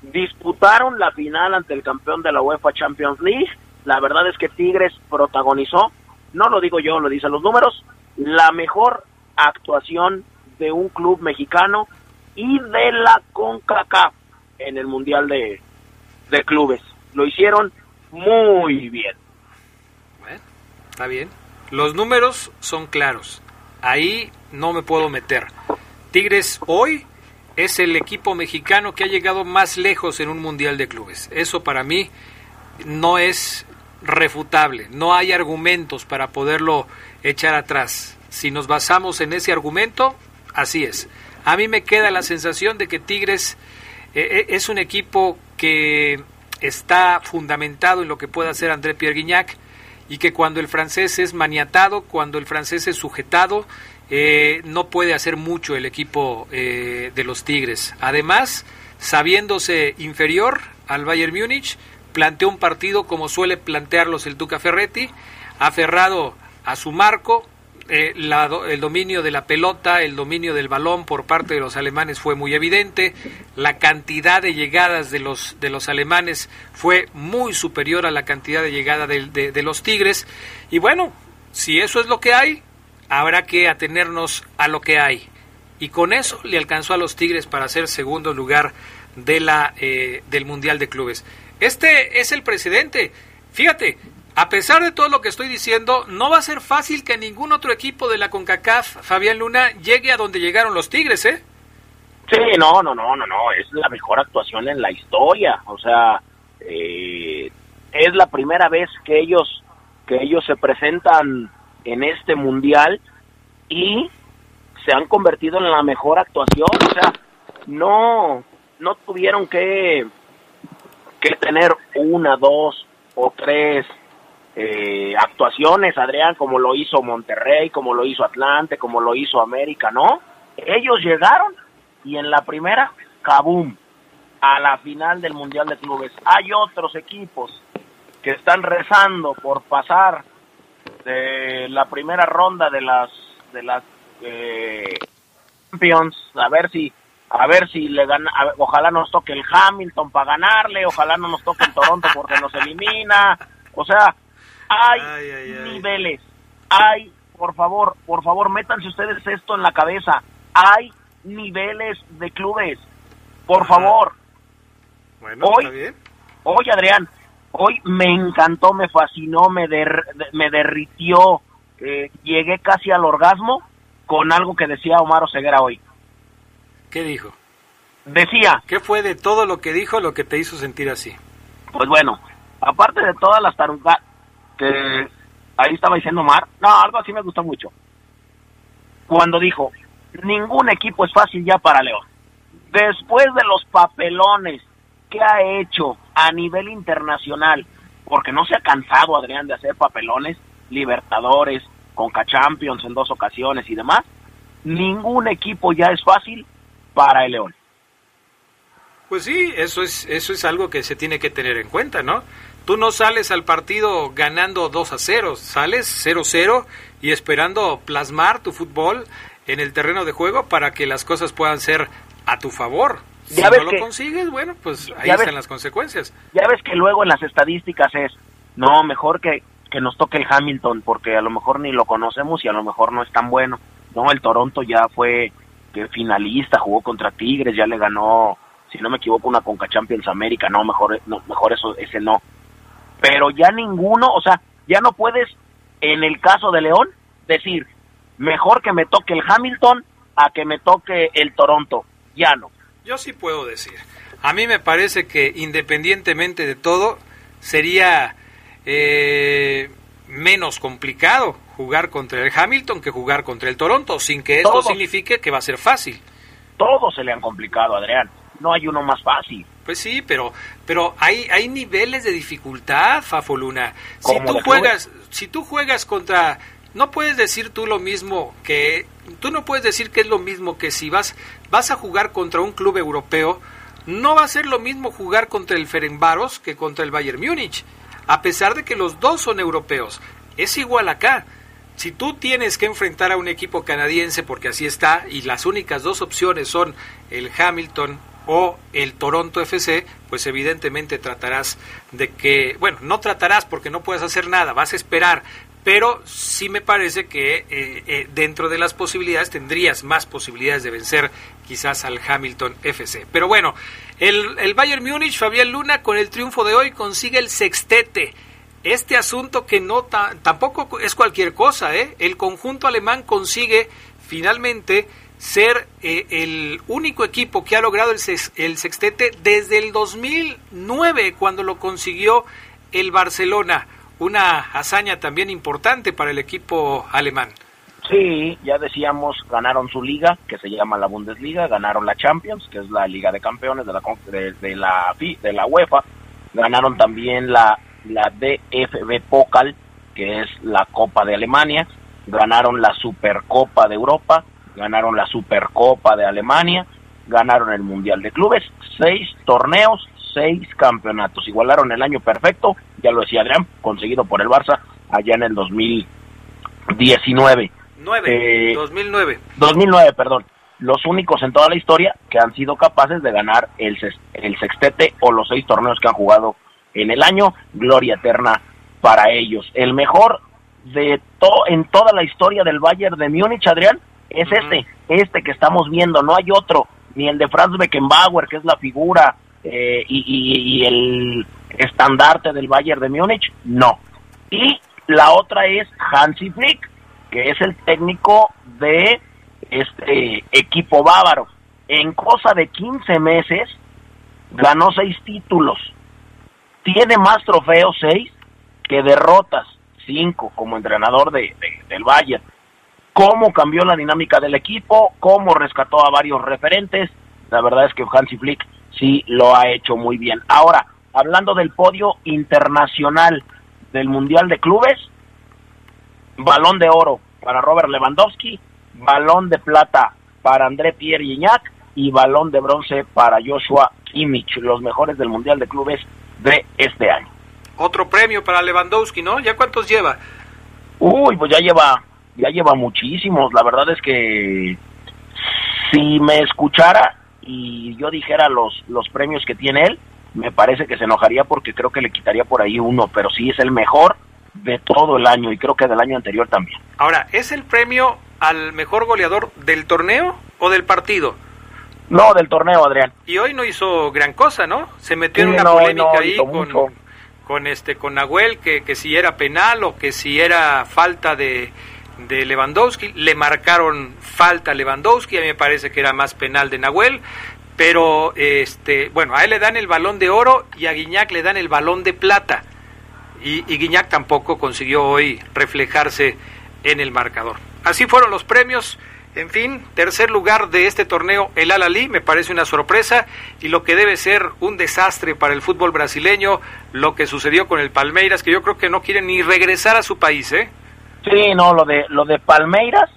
Disputaron la final ante el campeón de la UEFA Champions League. La verdad es que Tigres protagonizó, no lo digo yo, lo dicen los números, la mejor actuación de un club mexicano y de la CONCACAF en el Mundial de, de Clubes. Lo hicieron muy bien. Bueno, está bien. Los números son claros. Ahí no me puedo meter. Tigres hoy es el equipo mexicano que ha llegado más lejos en un Mundial de Clubes. Eso para mí no es refutable, no hay argumentos para poderlo echar atrás. Si nos basamos en ese argumento, así es. A mí me queda la sensación de que Tigres eh, eh, es un equipo que está fundamentado en lo que pueda hacer André Pierre Guignac y que cuando el francés es maniatado, cuando el francés es sujetado, eh, no puede hacer mucho el equipo eh, de los Tigres. Además, sabiéndose inferior al Bayern Múnich, planteó un partido como suele plantearlos el Duca Ferretti, aferrado a su marco, eh, el dominio de la pelota, el dominio del balón por parte de los alemanes fue muy evidente, la cantidad de llegadas de los, de los alemanes fue muy superior a la cantidad de llegada de los Tigres, y bueno, si eso es lo que hay, habrá que atenernos a lo que hay. Y con eso le alcanzó a los Tigres para ser segundo lugar de la, eh, del Mundial de Clubes. Este es el presidente. Fíjate, a pesar de todo lo que estoy diciendo, no va a ser fácil que ningún otro equipo de la CONCACAF, Fabián Luna, llegue a donde llegaron los Tigres, ¿eh? Sí, no, no, no, no, no, es la mejor actuación en la historia. O sea, eh, es la primera vez que ellos, que ellos se presentan en este mundial y se han convertido en la mejor actuación, o sea, no, no tuvieron que, que tener una, dos o tres eh, actuaciones, Adrián, como lo hizo Monterrey, como lo hizo Atlante, como lo hizo América, ¿no? Ellos llegaron y en la primera, ¡cabum! a la final del Mundial de Clubes. Hay otros equipos que están rezando por pasar de la primera ronda de las de las eh, Champions, a ver si a ver si le gana, ojalá nos toque el Hamilton para ganarle, ojalá no nos toque el Toronto porque nos elimina, o sea, hay niveles, hay, por favor, por favor, métanse ustedes esto en la cabeza, hay niveles de clubes, por favor. Bueno, hoy, está bien. hoy Adrián, hoy me encantó, me fascinó, me, der, me derritió, eh, llegué casi al orgasmo con algo que decía Omar Oseguera hoy. ¿Qué dijo? Decía. ¿Qué fue de todo lo que dijo lo que te hizo sentir así? Pues bueno, aparte de todas las tarugas que ahí estaba diciendo Omar, no, algo así me gustó mucho. Cuando dijo, ningún equipo es fácil ya para León. Después de los papelones que ha hecho a nivel internacional, porque no se ha cansado Adrián de hacer papelones, Libertadores, Conca Champions en dos ocasiones y demás, ningún equipo ya es fácil para el León. Pues sí, eso es, eso es algo que se tiene que tener en cuenta, ¿no? Tú no sales al partido ganando 2 a 0, sales 0-0 y esperando plasmar tu fútbol en el terreno de juego para que las cosas puedan ser a tu favor. Si Ya no ves lo consigues, bueno, pues ahí están ves- las consecuencias. Ya ves que luego en las estadísticas es, no, mejor que, que nos toque el Hamilton, porque a lo mejor ni lo conocemos y a lo mejor no es tan bueno. No, el Toronto ya fue que finalista, jugó contra Tigres, ya le ganó, si no me equivoco, una Conca Champions América, no, mejor, no, mejor eso, ese no. Pero ya ninguno, o sea, ya no puedes, en el caso de León, decir, mejor que me toque el Hamilton a que me toque el Toronto. Ya no. Yo sí puedo decir. A mí me parece que independientemente de todo, sería eh, menos complicado jugar contra el Hamilton que jugar contra el Toronto, sin que esto Todos. signifique que va a ser fácil. Todos se le han complicado, Adrián. No hay uno más fácil. Pues sí, pero pero hay hay niveles de dificultad, Fafoluna. Si ¿Cómo tú juegas, si tú juegas contra no puedes decir tú lo mismo que tú no puedes decir que es lo mismo que si vas vas a jugar contra un club europeo, no va a ser lo mismo jugar contra el Ferencváros que contra el Bayern Múnich, a pesar de que los dos son europeos. Es igual acá. Si tú tienes que enfrentar a un equipo canadiense, porque así está, y las únicas dos opciones son el Hamilton o el Toronto FC, pues evidentemente tratarás de que, bueno, no tratarás porque no puedes hacer nada, vas a esperar, pero sí me parece que eh, eh, dentro de las posibilidades tendrías más posibilidades de vencer quizás al Hamilton FC. Pero bueno, el, el Bayern Múnich, Fabián Luna, con el triunfo de hoy consigue el sextete este asunto que no ta- tampoco es cualquier cosa, ¿eh? El conjunto alemán consigue finalmente ser eh, el único equipo que ha logrado el, sex- el sextete desde el 2009, cuando lo consiguió el Barcelona. Una hazaña también importante para el equipo alemán. Sí, ya decíamos, ganaron su liga, que se llama la Bundesliga, ganaron la Champions, que es la Liga de Campeones de la de, de la la UEFA, ganaron también la la DFB Pokal, que es la Copa de Alemania, ganaron la Supercopa de Europa, ganaron la Supercopa de Alemania, ganaron el Mundial de Clubes, seis torneos, seis campeonatos, igualaron el año perfecto, ya lo decía Adrián, conseguido por el Barça allá en el 2019. 9, Eh, 2009. 2009, perdón. Los únicos en toda la historia que han sido capaces de ganar el, el sextete o los seis torneos que han jugado en el año. Gloria eterna para ellos. El mejor de to en toda la historia del Bayern de Múnich, Adrián, es este, este que estamos viendo. No hay otro, ni el de Franz Beckenbauer, que es la figura eh, y, y- y el estandarte del Bayern de Múnich, no. Y la otra es Hansi Flick, que es el técnico de este equipo bávaro. En cosa de 15 meses ganó seis títulos. Tiene más trofeos, seis, que derrotas, cinco, como entrenador de, de- del Bayern. Cómo cambió la dinámica del equipo, cómo rescató a varios referentes. La verdad es que Hansi Flick sí lo ha hecho muy bien. Ahora, hablando del podio internacional del Mundial de Clubes, balón de oro para Robert Lewandowski, balón de plata para André Pierre Gignac y balón de bronce para Joshua Kimmich, los mejores del Mundial de Clubes de este año. otro premio para Lewandowski, ¿no? ¿Ya cuántos lleva? Uy, pues ya lleva, ya lleva muchísimos. La verdad es que si me escuchara y yo dijera los, los premios que tiene él, me parece que se enojaría porque creo que le quitaría por ahí uno, pero sí es el mejor de todo el año y creo que del año anterior también. Ahora, ¿es el premio al mejor goleador del torneo o del partido? No, del torneo, Adrián. Y hoy no hizo gran cosa, ¿no? Se metió en una polémica ahí con, con, este con Nahuel que, que si era penal o que si era falta de, de Lewandowski. Le marcaron falta a Lewandowski, a mí me parece que era más penal de Nahuel. Pero, este, bueno, a él le dan el balón de oro y a Guiñac le dan el balón de plata. Y, y Guiñac tampoco consiguió hoy reflejarse en el marcador. Así fueron los premios. En fin, tercer lugar de este torneo, el Al-Ali, me parece una sorpresa y lo que debe ser un desastre para el fútbol brasileño, lo que sucedió con el Palmeiras, que yo creo que no quieren ni regresar a su país, ¿eh? Sí, no, lo de lo de Palmeiras,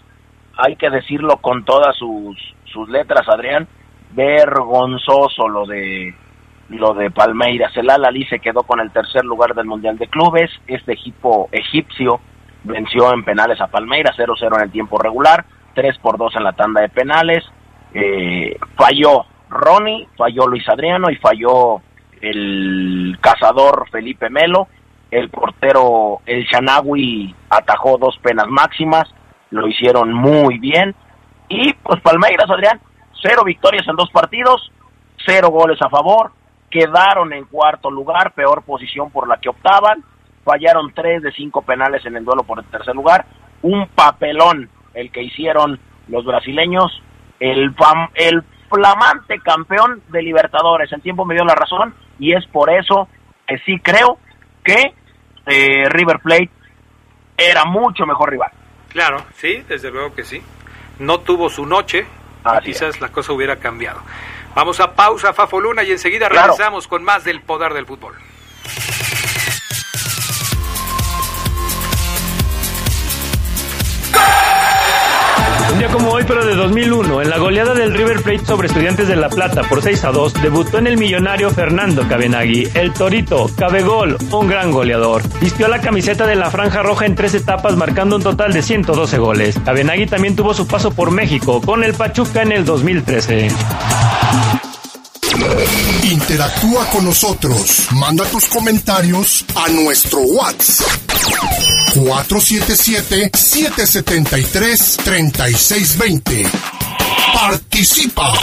hay que decirlo con todas sus, sus letras, Adrián, vergonzoso lo de lo de Palmeiras. El Al-Ali se quedó con el tercer lugar del Mundial de Clubes. Este equipo egipcio venció en penales a Palmeiras 0-0 en el tiempo regular, 3 por 2 en la tanda de penales. Eh, falló Ronnie, falló Luis Adriano y falló el cazador Felipe Melo. El portero El Shanawi atajó dos penas máximas, lo hicieron muy bien. Y pues Palmeiras, Adrián, cero victorias en dos partidos, cero goles a favor, quedaron en cuarto lugar, peor posición por la que optaban, fallaron tres de cinco penales en el duelo por el tercer lugar, un papelón el que hicieron los brasileños, el, el flamante campeón de Libertadores, el tiempo me dio la razón y es por eso que sí creo que eh, River Plate era mucho mejor rival. Claro, sí, desde luego que sí. No tuvo su noche, quizás la cosa hubiera cambiado. Vamos a pausa, Fafo Luna, y enseguida regresamos con más del poder del fútbol. Un día como hoy, pero de 2001, en la goleada del River Plate sobre Estudiantes de La Plata por 6 a 2, debutó en el millonario Fernando Cabenagui. El Torito, Cabegol, un gran goleador. Vistió la camiseta de la Franja Roja en tres etapas, marcando un total de 112 goles. Cabenagui también tuvo su paso por México, con el Pachuca en el 2013. Interactúa con nosotros. Manda tus comentarios a nuestro WhatsApp. 477-773-3620. Participa.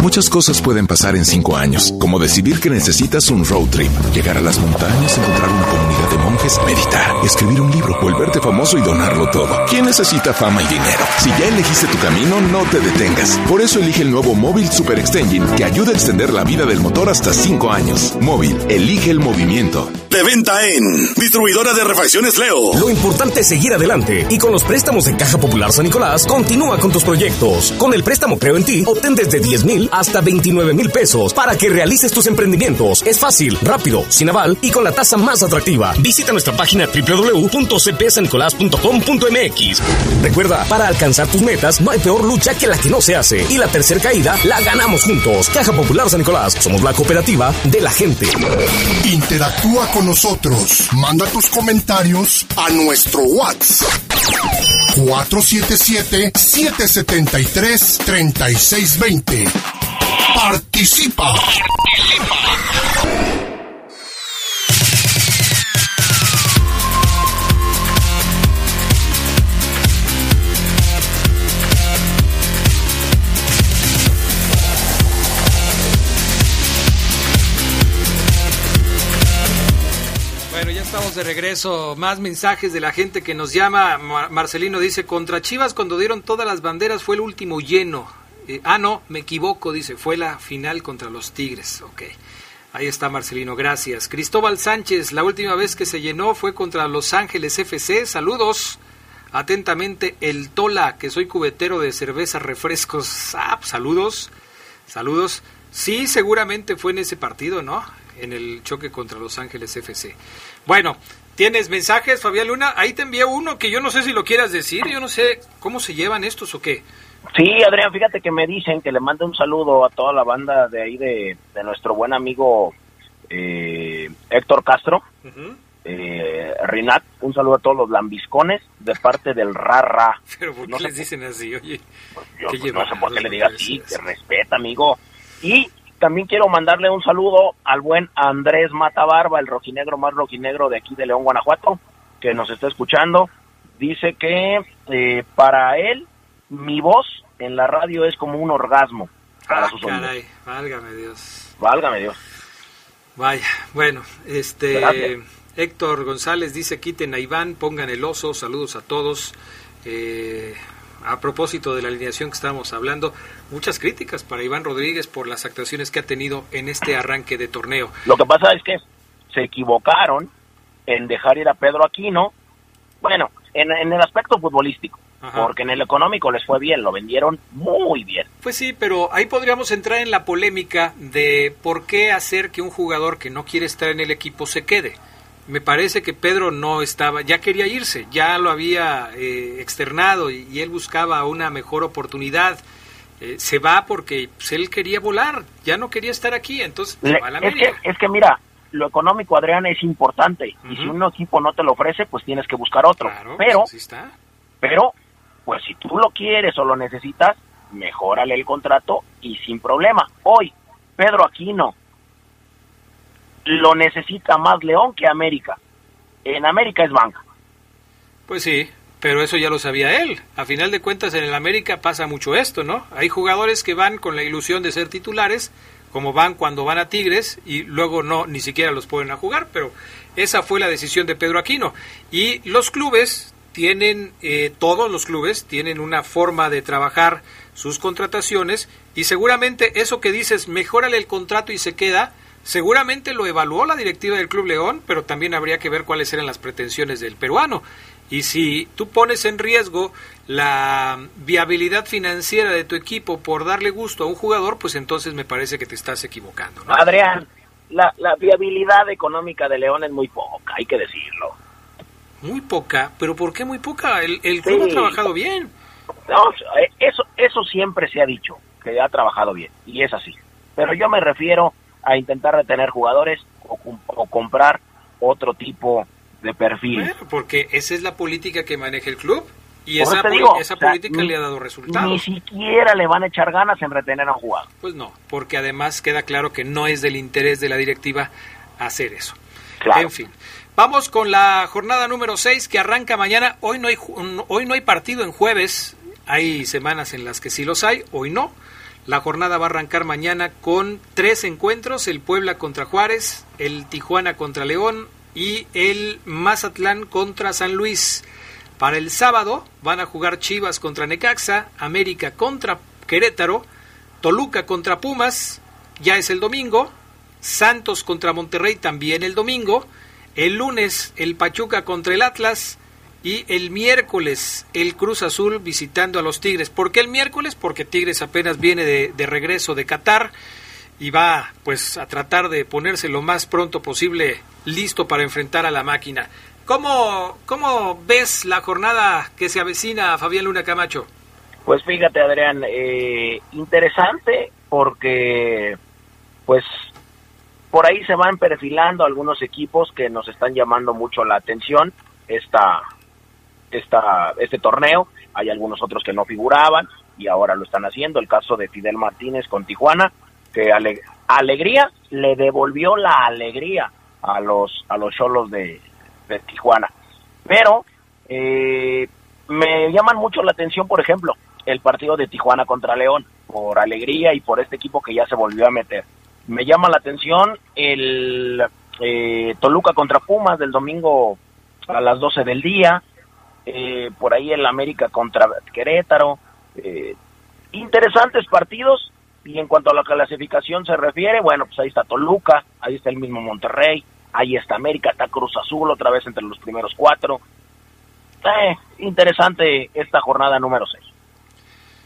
Muchas cosas pueden pasar en cinco años, como decidir que necesitas un road trip, llegar a las montañas, encontrar una comunidad monjes, meditar, escribir un libro, volverte famoso y donarlo todo. ¿Quién necesita fama y dinero? Si ya elegiste tu camino, no te detengas. Por eso elige el nuevo Móvil Super Extension que ayuda a extender la vida del motor hasta cinco años. Móvil, elige el movimiento. De venta en Distribuidora de Refacciones Leo. Lo importante es seguir adelante y con los préstamos de Caja Popular San Nicolás, continúa con tus proyectos. Con el préstamo Creo en ti, obtén desde 10 mil hasta 29 mil pesos para que realices tus emprendimientos. Es fácil, rápido, sin aval y con la tasa más atractiva. Visita nuestra página www.cpsanicolás.com.mx. Recuerda, para alcanzar tus metas no hay peor lucha que la que no se hace. Y la tercera caída la ganamos juntos. Caja Popular San Nicolás. Somos la cooperativa de la gente. Interactúa con nosotros. Manda tus comentarios a nuestro WhatsApp. 477-773-3620. Participa. Bueno, estamos de regreso. Más mensajes de la gente que nos llama. Marcelino dice, contra Chivas cuando dieron todas las banderas fue el último lleno. Eh, ah, no, me equivoco, dice, fue la final contra los Tigres. Ok. Ahí está Marcelino, gracias. Cristóbal Sánchez, la última vez que se llenó fue contra Los Ángeles FC. Saludos. Atentamente, el Tola, que soy cubetero de cerveza, refrescos. Ah, pues, saludos. Saludos. Sí, seguramente fue en ese partido, ¿no? En el choque contra Los Ángeles FC. Bueno, ¿tienes mensajes, Fabián Luna? Ahí te envié uno que yo no sé si lo quieras decir. Yo no sé cómo se llevan estos o qué. Sí, Adrián, fíjate que me dicen que le mande un saludo a toda la banda de ahí de, de nuestro buen amigo eh, Héctor Castro, eh, Rinat, un saludo a todos los lambiscones de parte del Rara. Pero ¿por qué No les dicen así? Oye, Yo, qué pues, no sé por qué le diga no así, que respeta, amigo. Y también quiero mandarle un saludo al buen Andrés Matabarba, el rojinegro más rojinegro de aquí de León, Guanajuato, que nos está escuchando. Dice que eh, para él mi voz en la radio es como un orgasmo para Ah, sus caray, válgame Dios. Válgame Dios. Vaya, bueno, este Gracias. Héctor González dice quiten a Iván, pongan el oso, saludos a todos. Eh, a propósito de la alineación que estábamos hablando, muchas críticas para Iván Rodríguez por las actuaciones que ha tenido en este arranque de torneo. Lo que pasa es que se equivocaron en dejar ir a Pedro Aquino, bueno, en, en el aspecto futbolístico, Ajá. porque en el económico les fue bien, lo vendieron muy bien. Pues sí, pero ahí podríamos entrar en la polémica de por qué hacer que un jugador que no quiere estar en el equipo se quede. Me parece que Pedro no estaba, ya quería irse, ya lo había eh, externado y, y él buscaba una mejor oportunidad. Eh, se va porque pues, él quería volar, ya no quería estar aquí, entonces se Le- va a la es, que, es que mira, lo económico, Adrián, es importante. Y si un equipo no te lo ofrece, pues tienes que buscar otro. Claro, pero, así está. pero, pues si tú lo quieres o lo necesitas, mejórale el contrato y sin problema. Hoy, Pedro Aquino lo necesita más León que América. En América es banca. Pues sí, pero eso ya lo sabía él. A final de cuentas en el América pasa mucho esto, ¿no? Hay jugadores que van con la ilusión de ser titulares, como van cuando van a Tigres y luego no ni siquiera los pueden a jugar, pero esa fue la decisión de Pedro Aquino. Y los clubes tienen, eh, todos los clubes tienen una forma de trabajar sus contrataciones y seguramente eso que dices, mejórale el contrato y se queda, seguramente lo evaluó la directiva del Club León, pero también habría que ver cuáles eran las pretensiones del peruano. Y si tú pones en riesgo la viabilidad financiera de tu equipo por darle gusto a un jugador, pues entonces me parece que te estás equivocando. ¿no? Adrián, la, la viabilidad económica de León es muy poca, hay que decirlo. Muy poca, pero ¿por qué muy poca? El, el club Sí. ha trabajado bien. No, eh, eso, eso siempre se ha dicho, que ha trabajado bien, y es así. Pero yo me refiero a intentar retener jugadores o, o comprar otro tipo de perfil. Bueno, porque esa es la política que maneja el club y esa, digo, esa o sea, política ni- le ha dado Ni resultados. siquiera le van a echar ganas en retener a un jugador. Pues no, porque además queda claro que no es del interés de la directiva hacer eso. Claro. En fin, vamos con la jornada número 6 que arranca mañana. Hoy no hay hoy no hay partido en jueves. Hay semanas en las que sí los hay, hoy no. La jornada va a arrancar mañana con tres encuentros, el Puebla contra Juárez, el Tijuana contra León y el Mazatlán contra San Luis. Para el sábado van a jugar Chivas contra Necaxa, América contra Querétaro, Toluca contra Pumas, ya es el domingo, Santos contra Monterrey también el domingo, el lunes el Pachuca contra el Atlas y el miércoles el Cruz Azul visitando a los Tigres. ¿Por qué el miércoles? Porque Tigres apenas viene de, de regreso de Qatar y va pues a tratar de ponerse lo más pronto posible listo para enfrentar a la máquina. ¿Cómo, cómo ves la jornada que se avecina, Fabián Luna Camacho? Pues fíjate, Adrián, eh, interesante porque, pues, por ahí se van perfilando algunos equipos que nos están llamando mucho la atención esta, esta, este torneo. Hay algunos otros que no figuraban y ahora lo están haciendo. El caso de Fidel Martínez con Tijuana, que ale- alegría le devolvió la alegría a los a los cholos de, Tijuana. Pero eh, me llaman mucho la atención, por ejemplo, el partido de Tijuana contra León, por alegría y por este equipo que ya se volvió a meter. Me llama la atención el eh, Toluca contra Pumas del domingo a las 12 del día, eh, por ahí el América contra Querétaro. eh, interesantes partidos y en cuanto a la clasificación se refiere, bueno, pues ahí está Toluca, ahí está el mismo Monterrey, ahí está América, está Cruz Azul otra vez entre los primeros cuatro. Eh, interesante esta jornada número 6.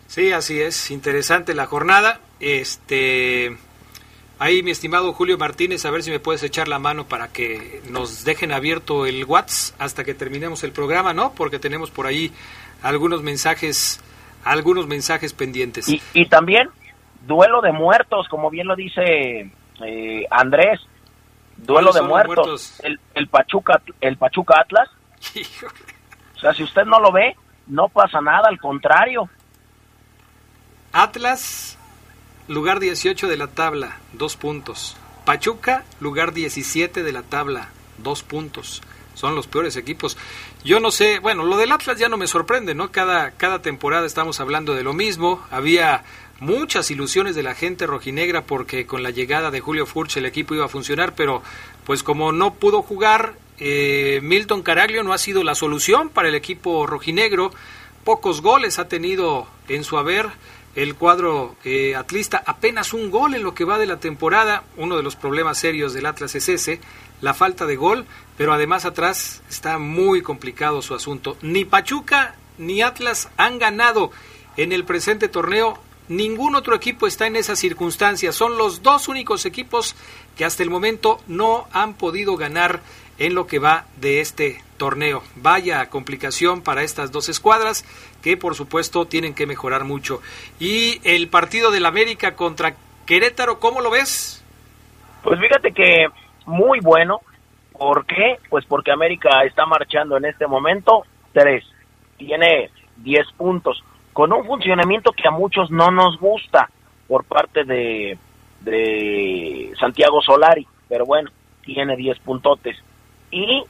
Sí, así es, interesante la jornada. Este, ahí mi estimado Julio Martínez, a ver si me puedes echar la mano para que nos dejen abierto el WhatsApp hasta que terminemos el programa, ¿no? Porque tenemos por ahí algunos mensajes, algunos mensajes pendientes. Y, y también duelo de muertos, como bien lo dice eh, Andrés. Duelo de muertos. El, el, Pachuca, el Pachuca Atlas. o sea, si usted no lo ve, no pasa nada, al contrario. Atlas, lugar 18 de la tabla, dos puntos. Pachuca, lugar 17 de la tabla, dos puntos. Son los peores equipos. Yo no sé, bueno, lo del Atlas ya no me sorprende, ¿no? Cada, cada temporada estamos hablando de lo mismo. Había muchas ilusiones de la gente rojinegra porque con la llegada de Julio Furch el equipo iba a funcionar, pero pues como no pudo jugar, eh, Milton Caraglio no ha sido la solución para el equipo rojinegro. Pocos goles ha tenido en su haber el cuadro eh, atlista, apenas un gol en lo que va de la temporada. Uno de los problemas serios del Atlas es ese, la falta de gol, pero además atrás está muy complicado su asunto. Ni Pachuca ni Atlas han ganado en el presente torneo Ningún otro equipo está en esas circunstancias. Son los dos únicos equipos que hasta el momento no han podido ganar en lo que va de este torneo. Vaya complicación para estas dos escuadras que por supuesto tienen que mejorar mucho. Y el partido del América contra Querétaro, ¿cómo lo ves? Pues fíjate que muy bueno. ¿Por qué? Pues porque América está marchando en este momento tres. Tiene 10 puntos con un funcionamiento que a muchos no nos gusta por parte de, de Santiago Solari, pero bueno, tiene 10 puntotes. Y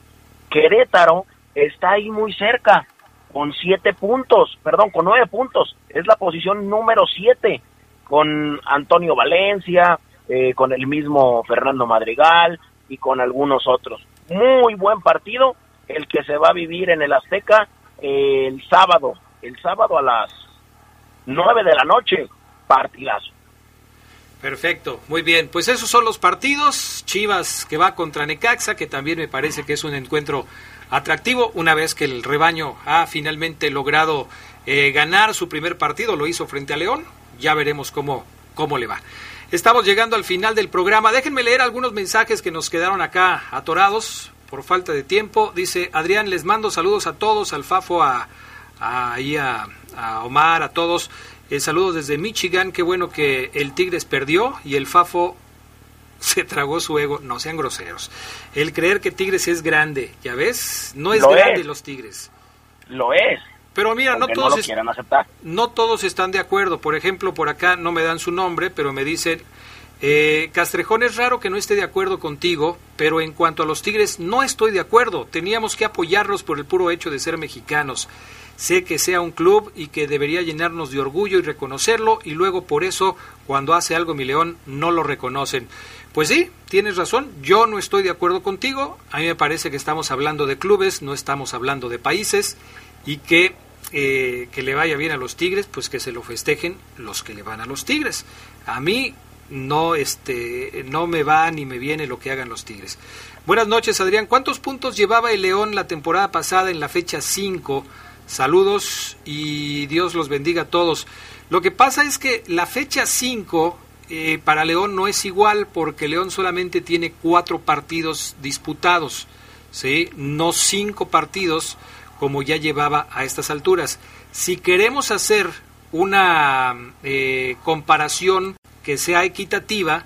Querétaro está ahí muy cerca, con 7 puntos, perdón, con 9 puntos, es la posición número 7, con Antonio Valencia, eh, con el mismo Fernando Madrigal y con algunos otros. Muy buen partido el que se va a vivir en el Azteca eh, el sábado el sábado a las 9 de la noche, partidazo. Perfecto, muy bien. Pues esos son los partidos. Chivas que va contra Necaxa, que también me parece que es un encuentro atractivo una vez que el rebaño ha finalmente logrado eh, ganar su primer partido, lo hizo frente a León. Ya veremos cómo, cómo le va. Estamos llegando al final del programa. Déjenme leer algunos mensajes que nos quedaron acá atorados por falta de tiempo. Dice Adrián, les mando saludos a todos, al Fafo, a, ahí a, Omar, a todos. Eh, saludos desde Michigan. Qué bueno que el Tigres perdió y el Fafo [LAUGHS] se tragó su ego. No sean groseros. El creer que Tigres es grande, ¿ya ves? No es grande los Tigres. Lo es. Pero mira, no todos, aceptar. no todos están de acuerdo. Por ejemplo, por acá no me dan su nombre, pero me dicen, eh, Castrejón es raro que no esté de acuerdo contigo, pero en cuanto a los Tigres no estoy de acuerdo. Teníamos que apoyarlos por el puro hecho de ser mexicanos. Sé que sea un club y que debería llenarnos de orgullo y reconocerlo y luego por eso cuando hace algo mi león no lo reconocen. Pues sí, tienes razón, yo no estoy de acuerdo contigo, a mí me parece que estamos hablando de clubes, no estamos hablando de países y que eh, que le vaya bien a los Tigres, pues que se lo festejen los que le van a los Tigres. A mí no este no me va ni me viene lo que hagan los Tigres. Buenas noches, Adrián. ¿Cuántos puntos llevaba el León la temporada pasada en la fecha 5? Saludos y Dios los bendiga a todos. Lo que pasa es que la fecha 5 eh, para León no es igual porque León solamente tiene cuatro partidos disputados, ¿sí? no cinco partidos como ya llevaba a estas alturas. Si queremos hacer una eh, comparación que sea equitativa,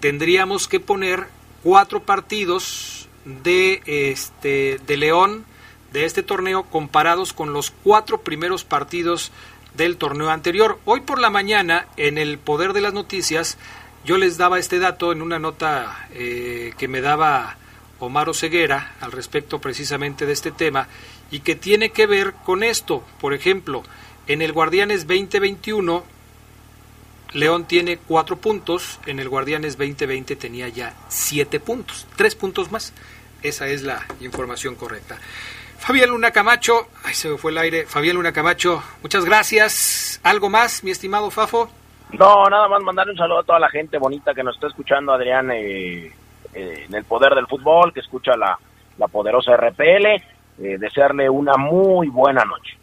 tendríamos que poner cuatro partidos de, este, de León de este torneo comparados con los cuatro primeros partidos del torneo anterior. Hoy por la mañana, en el Poder de las Noticias, yo les daba este dato en una nota eh, que me daba Omar Ceguera al respecto precisamente de este tema y que tiene que ver con esto. Por ejemplo, en el Guardianes 2021, León tiene cuatro puntos, en el Guardianes 2020 tenía ya siete puntos, tres puntos más. Esa es la información correcta. Fabián Luna Camacho, ay, se me fue el aire. Fabián Luna Camacho, muchas gracias. ¿Algo más, mi estimado Fafo? No, nada más mandar un saludo a toda la gente bonita que nos está escuchando, Adrián, eh, eh, en el poder del fútbol, que escucha la, la poderosa RPL. Eh, desearle una muy buena noche.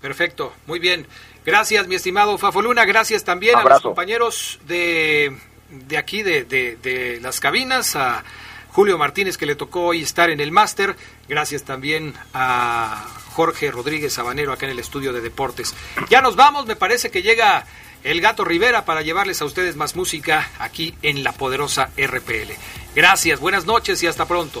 Perfecto, muy bien. Gracias, mi estimado Fafo Luna. Gracias también a los compañeros de, de aquí, de, de, de las cabinas, a Julio Martínez, que le tocó hoy estar en el máster. Gracias también a Jorge Rodríguez Sabanero acá en el estudio de deportes. Ya nos vamos, me parece que llega el Gato Rivera para llevarles a ustedes más música aquí en la poderosa RPL. Gracias, buenas noches y hasta pronto.